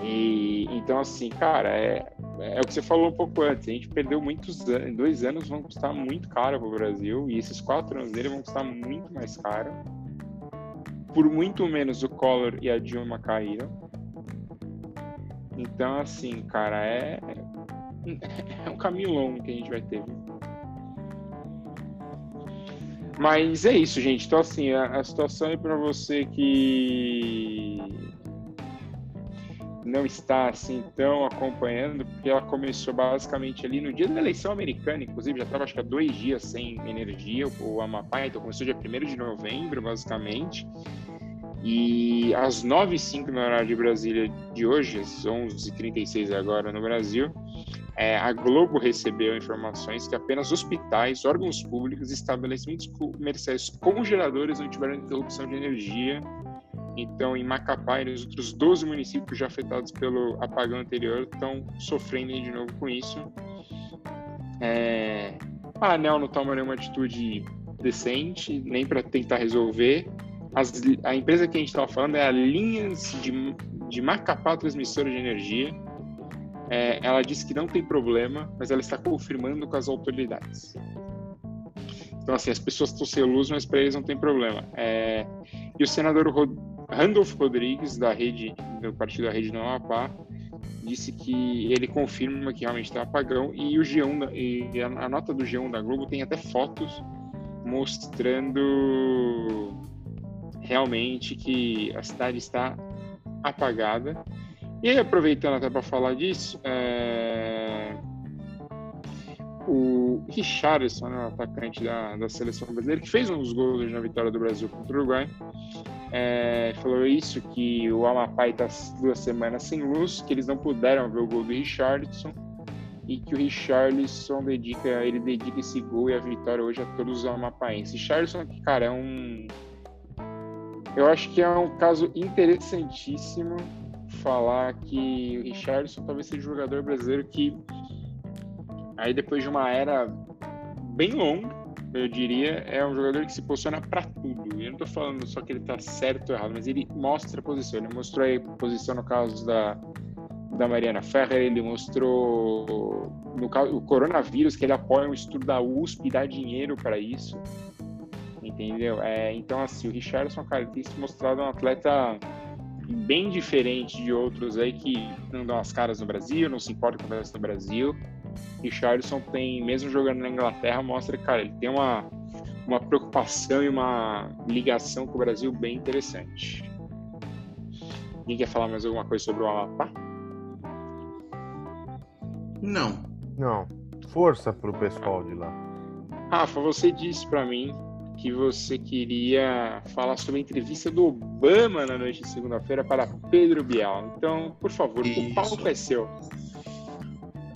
E então, assim, cara, é, é o que você falou um pouco antes. A gente perdeu muitos anos, dois anos vão custar muito caro para o Brasil, e esses quatro anos dele vão custar muito mais caro. Por muito menos o Collor e a Dilma caíram. Então, assim, cara, é, é um caminho longo que a gente vai ter. Mas é isso, gente. Então, assim, a, a situação é para você que não está assim tão acompanhando, porque ela começou basicamente ali no dia da eleição americana, inclusive já estava acho que há dois dias sem energia, o Amapá, então começou dia 1 de novembro, basicamente. E às 9h05 no horário de Brasília de hoje, às 11h36 agora no Brasil, é, a Globo recebeu informações que apenas hospitais, órgãos públicos e estabelecimentos comerciais com geradores não tiveram interrupção de energia então, em Macapá e nos outros 12 municípios já afetados pelo apagão anterior estão sofrendo de novo com isso. É... A ANEL não toma nenhuma atitude decente, nem para tentar resolver. As... a empresa que a gente estava falando é a Linhas de, de Macapá Transmissora de Energia. É... ela disse que não tem problema, mas ela está confirmando com as autoridades. Então, assim, as pessoas estão sem luz, mas para eles não tem problema. É... E o senador Rod Randolph Rodrigues, da rede, do partido da Rede do Amapá, disse que ele confirma que realmente está apagão e o G1 e a, nota do G1 da Globo tem até fotos mostrando realmente que a cidade está apagada. E aproveitando até para falar disso, é... o Richardson, né, o atacante da, da seleção brasileira, que fez um dos gols na vitória do Brasil contra o Uruguai, é, falou isso, que o Amapá está duas semanas sem luz, que eles não puderam ver o gol do Richardson e que o Richarlison dedica, ele dedica esse gol e a vitória hoje a todos os amapaenses. Richarlison, cara, é um... Eu acho que é um caso interessantíssimo falar que o Richarlison talvez seja o jogador brasileiro que aí depois de uma era bem longa, eu diria, é um jogador que se posiciona para tudo. Eu não estou falando só que ele está certo ou errado, mas ele mostra a posição. Ele mostrou a posição no caso da, da Mariana Ferrer, ele mostrou no caso o coronavírus que ele apoia um estudo da USP e dá dinheiro para isso. Entendeu? É, então, assim, o Richardson, cara, tem se mostrado um atleta bem diferente de outros aí que não dão as caras no Brasil, não se importa com o do Brasil. Richardson tem, mesmo jogando na Inglaterra, mostra que, cara, ele tem uma, uma preocupação e uma ligação com o Brasil bem interessante. Alguém quer falar mais alguma coisa sobre o Amapá? Não. Não. Força pro pessoal de lá. Rafa, você disse para mim que você queria falar sobre a entrevista do Obama na noite de segunda-feira para Pedro Bial. Então, por favor, Isso. o palco é seu.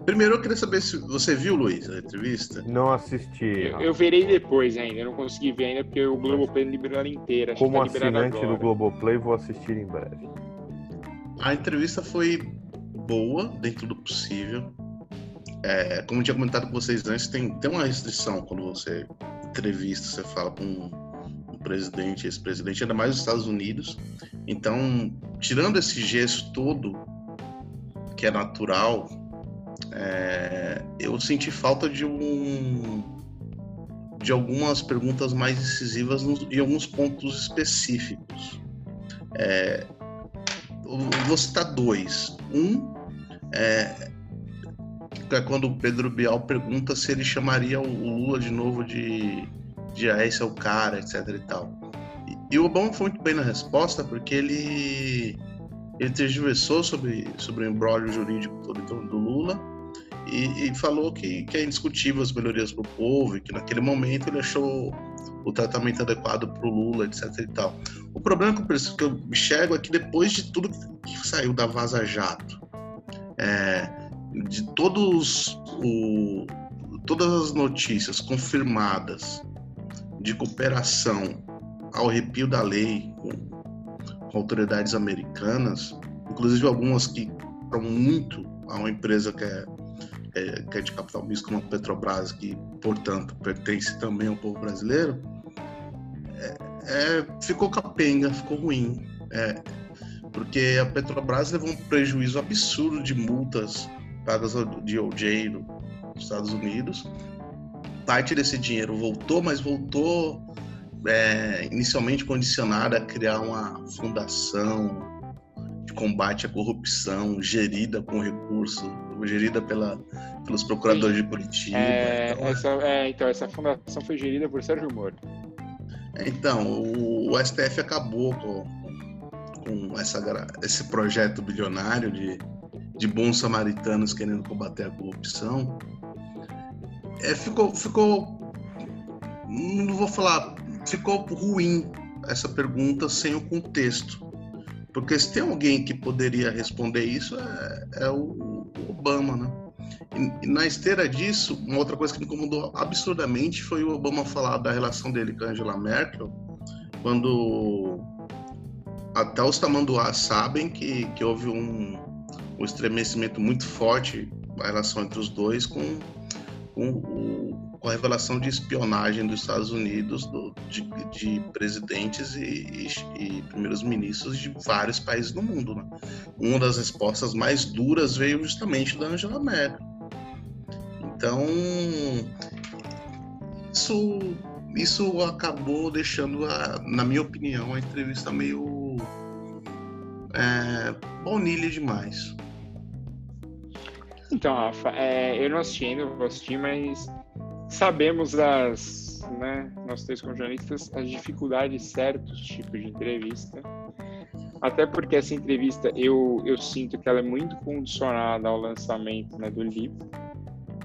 Primeiro eu queria saber se você viu, Luiz, a entrevista. Não assisti. Eu, eu verei depois ainda, eu não consegui ver ainda porque o Globoplay liberou ela inteira. Como tá assinante do Globoplay, vou assistir em breve. A entrevista foi boa, dentro do possível. É, como eu tinha comentado com vocês antes, tem, tem uma restrição quando você entrevista, você fala com um, um presidente, esse presidente, ainda mais nos Estados Unidos. Então, tirando esse gesto todo, que é natural, é, eu senti falta de um de algumas perguntas mais decisivas nos, em alguns pontos específicos. É, vou citar dois. Um é, é quando o Pedro Bial pergunta se ele chamaria o Lula de novo de, de ah, esse é o cara, etc e tal. E, o Obama foi muito bem na resposta porque ele ele tergiversou sobre, sobre o embrólio jurídico todo do Lula e, e, falou que, que é indiscutível as melhorias para o povo e que naquele momento ele achou o tratamento adequado para o Lula, etc. e tal. O problema que eu, que eu enxergo é que depois de tudo que saiu da Vaza Jato, é, de todos o, todas as notícias confirmadas de cooperação ao arrepio da lei com autoridades americanas, inclusive algumas que estão muito a uma empresa que é, é, que é de capital misto como a Petrobras, que, portanto, pertence também ao povo brasileiro, é, é, ficou capenga, ficou ruim. É, porque a Petrobras levou um prejuízo absurdo de multas pagas de OJ nos Estados Unidos. Parte desse dinheiro voltou, mas voltou é, inicialmente condicionada a criar uma fundação de combate à corrupção, gerida com recurso, gerida pela, pelos procuradores Sim. de Curitiba. É, então, essa, é, então, essa fundação foi gerida por Sérgio Moro. Então, o, o STF acabou com, com essa, esse projeto bilionário de de bons samaritanos querendo combater a corrupção, é, ficou, ficou, não vou falar, ficou ruim essa pergunta sem o contexto. Porque se tem alguém que poderia responder isso é, é o, Obama, né? E, e, na esteira disso, uma outra coisa que me incomodou absurdamente foi o Obama falar da relação dele com a Angela Merkel, quando até os tamanduás sabem que, que houve um, um estremecimento muito forte a relação entre os dois com, com, o, com a revelação de espionagem dos Estados Unidos do, de, de, presidentes e, e, e, primeiros ministros de vários países do mundo. Né? Uma das respostas mais duras veio justamente da Angela Merkel. Então, isso, isso acabou deixando, a, na minha opinião, a entrevista meio é, bonilha demais. Então, Rafa, é, eu não assisti ainda, vou assistir, mas sabemos as, né, nós três como jornalistas, as dificuldades de certos tipos de entrevista. Até porque essa entrevista, eu, eu sinto que ela é muito condicionada ao lançamento né, do livro.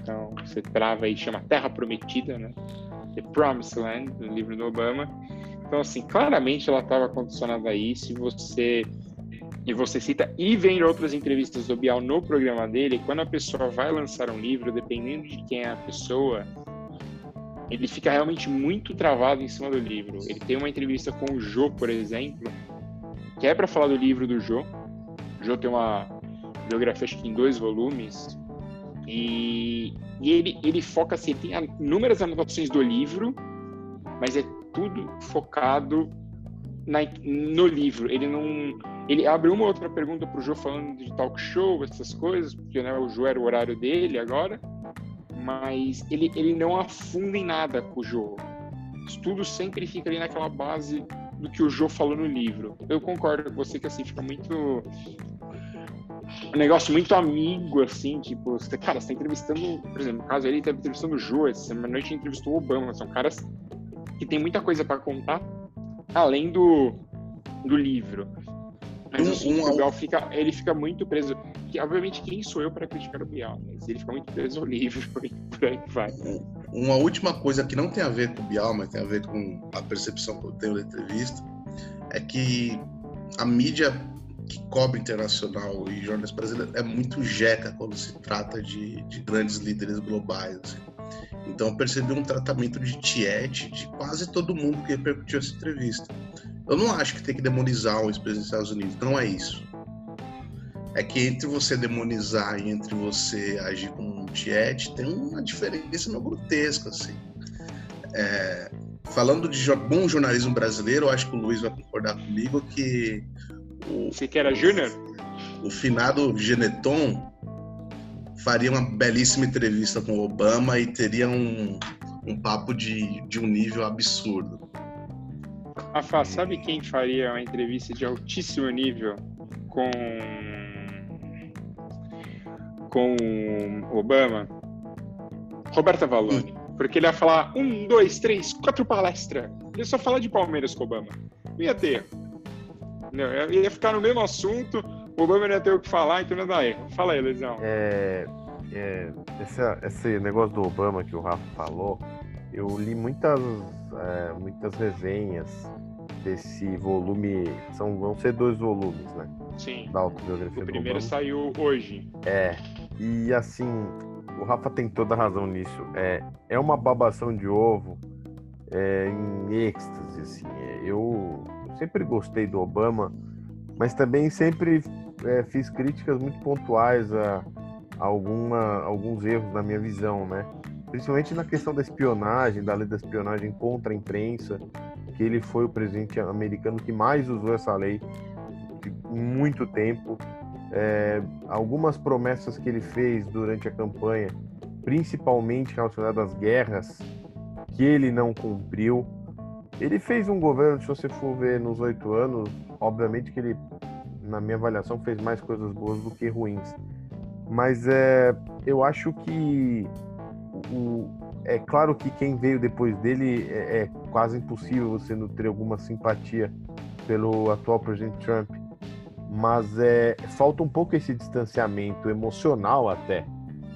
Então, você trava aí, chama Terra Prometida, né? The Promised Land, do livro do Obama. Então, assim, claramente ela estava condicionada a isso. E você e você cita, e vem outras entrevistas do Bial no programa dele, quando a pessoa vai lançar um livro, dependendo de quem é a pessoa, ele fica realmente muito travado em cima do livro. Ele tem uma entrevista com o Jô, por exemplo, que é para falar do livro do Jô. O Jô tem uma biografia, acho que em dois volumes, e, e ele, ele foca assim, tem inúmeras anotações do livro, mas é tudo focado na, no livro. Ele não ele abriu uma outra pergunta para o Jô falando de talk show, essas coisas, porque né, o Jô era o horário dele agora, mas ele, ele não afunda em nada com o Jô. Tudo sempre fica ali naquela base do que o Jô falou no livro. Eu concordo com você que assim fica muito um negócio muito amigo, assim, tipo, você, cara, você tá entrevistando, por exemplo, no caso ele tá entrevistando o Jô, essa noite entrevistou o Obama, são caras que tem muita coisa para contar, além do, do livro. Mas assim, um, o Bial fica, ele fica muito preso. Que, obviamente, quem sou eu para criticar o Bial? Mas ele fica muito preso ao livro e por aí vai. Uma última coisa que não tem a ver com o Bial, mas tem a ver com a percepção que eu tenho da entrevista, é que a mídia que cobre internacional e jornais brasileiros é muito jeca quando se trata de, de grandes líderes globais. Assim. Então eu percebi um tratamento de tiete de quase todo mundo que repercutiu essa entrevista. Eu não acho que tem que demonizar o ex-presidente dos Estados Unidos, não é isso. É que entre você demonizar e entre você agir como um tiete, tem uma diferença meio grotesca, assim. É, falando de bom jornalismo brasileiro, eu acho que o Luiz vai concordar comigo que o, Siqueira Júnior? O finado Geneton faria uma belíssima entrevista com o Obama e teria um, um papo de, de um nível absurdo. Rafa, sabe quem faria uma entrevista de altíssimo nível com com Obama, Roberta Valone, porque ele ia falar um, dois, três, quatro palestras. Ele ia só falar de Palmeiras com Obama. Não ia ter. Não, ia ficar no mesmo assunto, o Obama não ia ter o que falar, então não dá erro. Fala aí, Lesão. É, é, esse, esse negócio do Obama que o Rafa falou, eu li muitas, é, muitas resenhas desse volume. São, vão ser dois volumes, né? Sim. Da autobiografia O do primeiro Obama. saiu hoje. É. E assim, o Rafa tem toda a razão nisso. É, é uma babação de ovo é, em êxtase, assim. É, eu sempre gostei do Obama, mas também sempre é, fiz críticas muito pontuais a, a alguma, alguns erros na minha visão, né? Principalmente na questão da espionagem, da lei da espionagem contra a imprensa, que ele foi o presidente americano que mais usou essa lei em muito tempo. É, algumas promessas que ele fez durante a campanha, principalmente relacionadas às guerras, que ele não cumpriu. Ele fez um governo, se você for ver nos oito anos, obviamente que ele, na minha avaliação, fez mais coisas boas do que ruins. Mas é, eu acho que o, é claro que quem veio depois dele é, é quase impossível você nutrir alguma simpatia pelo atual presidente Trump mas é, falta um pouco esse distanciamento emocional até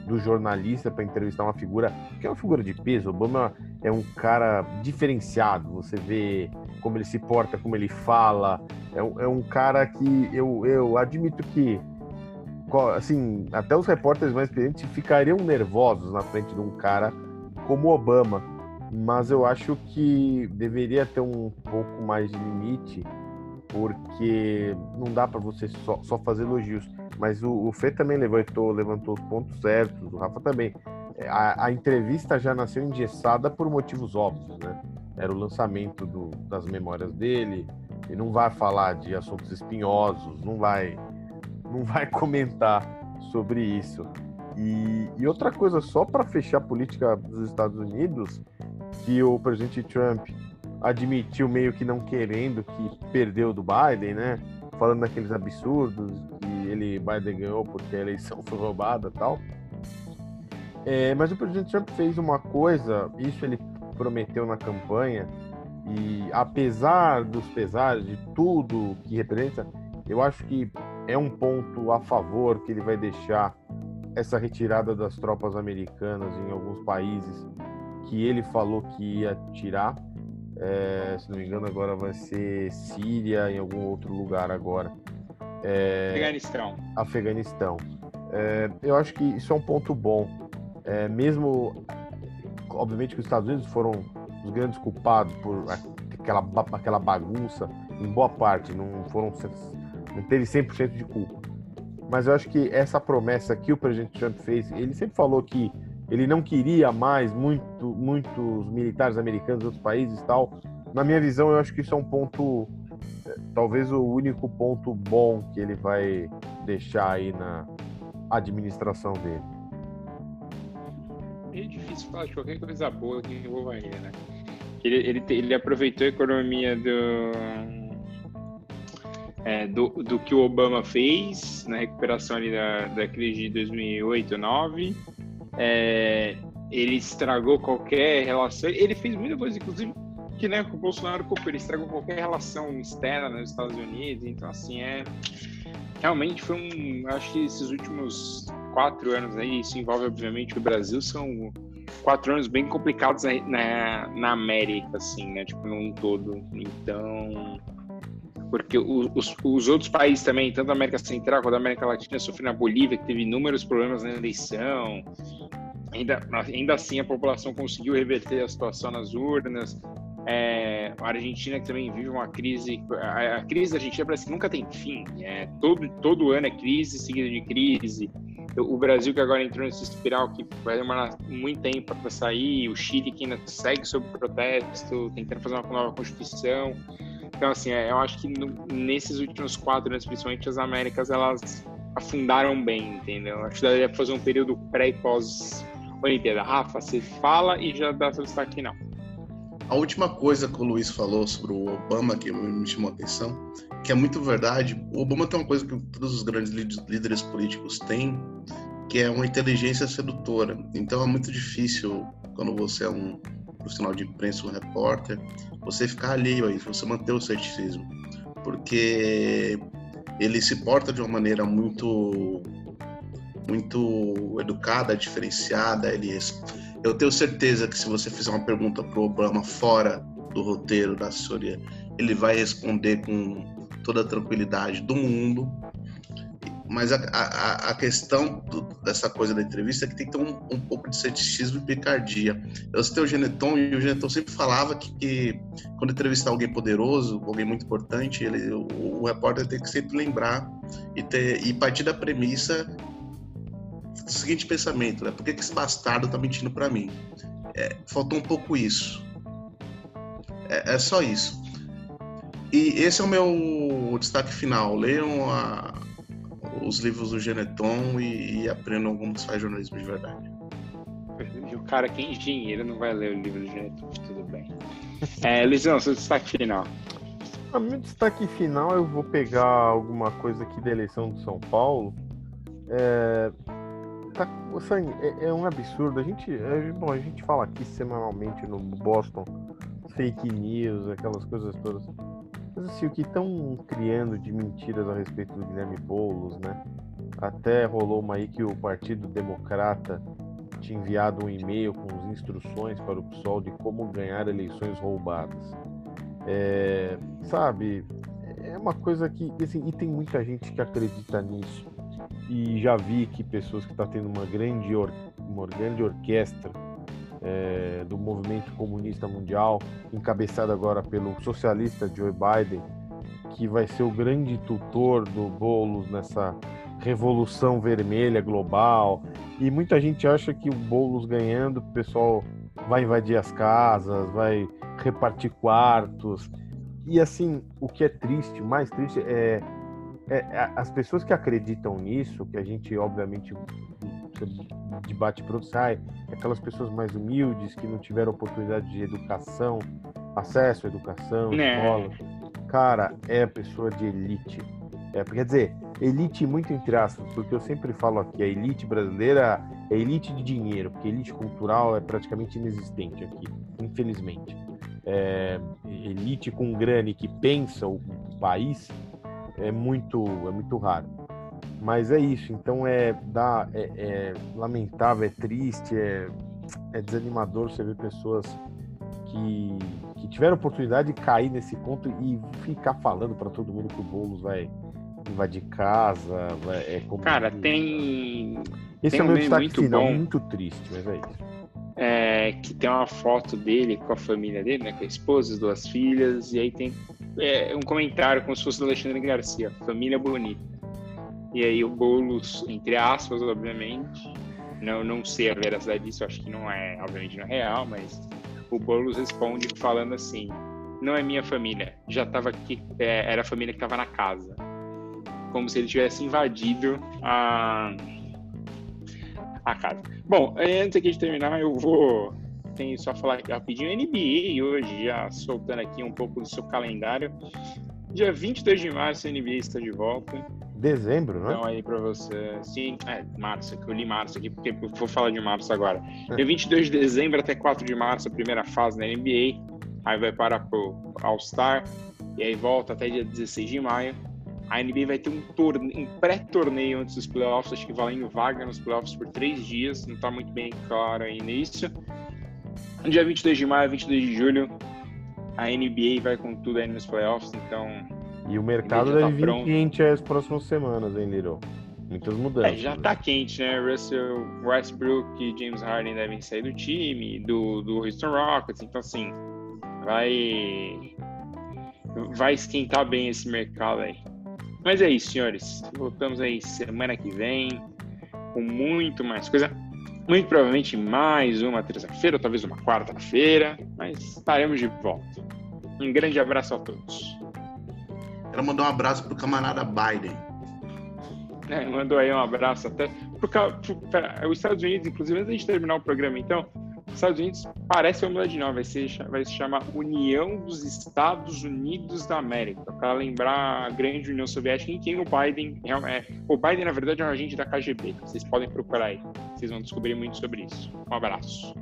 do jornalista para entrevistar uma figura que é uma figura de peso. Obama é um cara diferenciado. Você vê como ele se porta, como ele fala. É um, é um cara que eu, eu admito que assim até os repórteres mais experientes ficariam nervosos na frente de um cara como Obama. Mas eu acho que deveria ter um pouco mais de limite porque não dá para você só, só, fazer elogios. Mas o, o Fê também levantou, levantou os pontos certos, o Rafa também. A, a, entrevista já nasceu engessada por motivos óbvios, né? Era o lançamento do, das memórias dele, e não vai falar de assuntos espinhosos, não vai, não vai comentar sobre isso. E, e outra coisa, só para fechar a política dos Estados Unidos, que o presidente Trump admitiu meio que não querendo que perdeu do Biden, né? Falando daqueles absurdos ele Biden ganhou porque a eleição foi roubada, tal. É, mas o presidente Trump fez uma coisa, isso ele prometeu na campanha e apesar dos pesares de tudo que representa, eu acho que é um ponto a favor que ele vai deixar essa retirada das tropas americanas em alguns países que ele falou que ia tirar é, se não me engano, agora vai ser Síria, em algum outro lugar agora. É, Afeganistão. Afeganistão. É, eu acho que isso é um ponto bom. É, mesmo, obviamente, que os Estados Unidos foram os grandes culpados por aquela, aquela bagunça, em boa parte, não foram não teve 100% de culpa. Mas eu acho que essa promessa que o presidente Trump fez, ele sempre falou que ele não queria mais muito, muitos militares americanos de outros países e tal. Na minha visão, eu acho que isso é um ponto, talvez o único ponto bom que ele vai deixar aí na administração dele. É difícil falar de qualquer coisa boa que envolva ele, né? Ele, ele, ele aproveitou a economia do, é, do, do que o Obama fez na recuperação ali da, da crise de 2008, 2009 é, ele estragou qualquer relação. Ele fez muita coisa, inclusive, que né, o Bolsonaro culpa, ele estragou qualquer relação externa nos Estados Unidos. Então, assim, é. Realmente foi um. Acho que esses últimos quatro anos aí, isso envolve, obviamente, o Brasil, são quatro anos bem complicados na, na América, assim, né? Tipo, num todo. Então. Porque os, os outros países também, tanto a América Central quanto a América Latina, sofreram a Bolívia, que teve inúmeros problemas na eleição. Ainda, ainda assim, a população conseguiu reverter a situação nas urnas. É, a Argentina que também vive uma crise. A, a, crise da Argentina parece que nunca tem fim. É, todo, todo ano é crise seguida de crise. O Brasil que agora entrou nesse espiral que vai demorar muito tempo para sair. O Chile que ainda segue sob protesto, tentando fazer uma nova constituição. Então, assim, é, eu acho que no, nesses últimos quatro anos, principalmente as Américas, elas afundaram bem, entendeu? Acho que daria fazer um período pré e pós Olimpíada. Rafa, você fala e já dá seu destaque final. A última coisa que o Luiz falou sobre o Obama, que me chamou a atenção, que é muito verdade. O Obama tem uma coisa que todos os grandes líderes políticos têm, que é uma inteligência sedutora. Então é muito difícil, quando você é um profissional de imprensa, um repórter, você ficar alheio a isso, você manter o ceticismo. Porque ele se porta de uma maneira muito muito educada, diferenciada, ele eu tenho certeza que se você fizer uma pergunta para o Obama fora do roteiro da assessoria, ele vai responder com toda a tranquilidade do mundo. Mas a, a, a questão do, dessa coisa da entrevista é que tem que ter um, um pouco de ceticismo e picardia. Eu citei o Geneton e o Geneton sempre falava que, que quando entrevistar alguém poderoso, alguém muito importante, ele, o, o repórter tem que sempre lembrar e, ter, e partir da premissa o seguinte pensamento, né? Por que, que esse bastardo tá mentindo para mim? É, faltou um pouco isso. É, é, só isso. E esse é o meu destaque final. Leiam a, os livros do Geneton e, e aprendam como se faz jornalismo de verdade. O cara que é engenheiro não vai ler o livro do Geneton, tudo bem. É, Luizão, seu destaque final. A meu destaque final eu vou pegar alguma coisa aqui da eleição de São Paulo. É, tá, é, é, um absurdo. A gente, é, bom, a gente fala aqui semanalmente no Boston fake news, aquelas coisas todas. Mas assim, o que estão criando de mentiras a respeito do Guilherme Boulos, né? Até rolou uma aí que o Partido Democrata tinha enviado um e-mail com as instruções para o pessoal de como ganhar eleições roubadas. É, sabe, é uma coisa que, assim, e tem muita gente que acredita nisso e já vi que pessoas que estão tá tendo uma grande, or, uma grande orquestra é, do movimento comunista mundial, encabeçada agora pelo socialista Joe Biden, que vai ser o grande tutor do Boulos nessa revolução vermelha global. E muita gente acha que o Boulos ganhando, o pessoal vai invadir as casas, vai repartir quartos. E assim, o que é triste, mais triste é é, as pessoas que acreditam nisso, que a gente obviamente debate sai, aquelas pessoas mais humildes que não tiveram oportunidade de educação, acesso à educação, né. escola. Cara, é a pessoa de elite. É, quer dizer, elite muito entre aspas, porque eu sempre falo aqui, a elite brasileira é elite de dinheiro, porque elite cultural é praticamente inexistente aqui, infelizmente. É, elite com grana que pensa o país é muito, é muito raro. Mas é isso, então é, dá, é, é lamentável, é triste, é, é desanimador você ver pessoas que, que tiveram oportunidade de cair nesse conto e ficar falando para todo mundo que o Boulos vai invadir casa. Vai, é como Cara, tem. Esse tem é o meu destaque muito final, bom, muito triste, mas é isso. É, que tem uma foto dele com a família dele, né, com a esposa, as duas filhas, e aí tem é, um comentário como se fosse do Alexandre Garcia, família bonita. E aí o Boulos, entre aspas, obviamente, não, não sei a veracidade disso, acho que não é, obviamente não é real, mas o Boulos responde falando assim, não é minha família, já estava aqui, é, era a família que estava na casa. Como se ele tivesse invadido a, a casa. Bom, antes aqui de terminar, eu vou tem só falar rapidinho. NBA hoje, já soltando aqui um pouco do seu calendário. Dia 22 de março, a NBA está de volta. Dezembro, né? Então, aí para você. Sim, é, março, que eu li março aqui, porque vou falar de março agora. Dia 22 de dezembro até 4 de março, a primeira fase da NBA. Aí vai para o All-Star. E aí volta até dia 16 de maio. A NBA vai ter um, um pré-torneio antes dos playoffs, acho que valendo vaga nos playoffs por três dias. Não está muito bem claro aí nisso. No dia 22 de maio, 22 de julho, a NBA vai com tudo aí nos playoffs, então. E o mercado deve tá vir pronto. quente as próximas semanas, hein, Little? Muitas mudanças. É, já tá quente, né? Russell Westbrook e James Harden devem sair do time, do, do Houston Rockets, então assim, vai. Vai esquentar bem esse mercado aí. Mas é isso, senhores. Voltamos aí semana que vem com muito mais coisa. Muito provavelmente mais uma terça-feira, ou talvez uma quarta-feira, mas estaremos de volta. Um grande abraço a todos. Quero mandar um abraço pro camarada Biden. É, mandou aí um abraço até para os Estados Unidos, inclusive, antes de terminar o programa, então, Estados Unidos parece uma de nome, vai, ser, vai se chamar União dos Estados Unidos da América, para lembrar a grande União Soviética em quem o Biden é, o Biden na verdade é um agente da KGB. Vocês podem procurar aí, vocês vão descobrir muito sobre isso. Um abraço.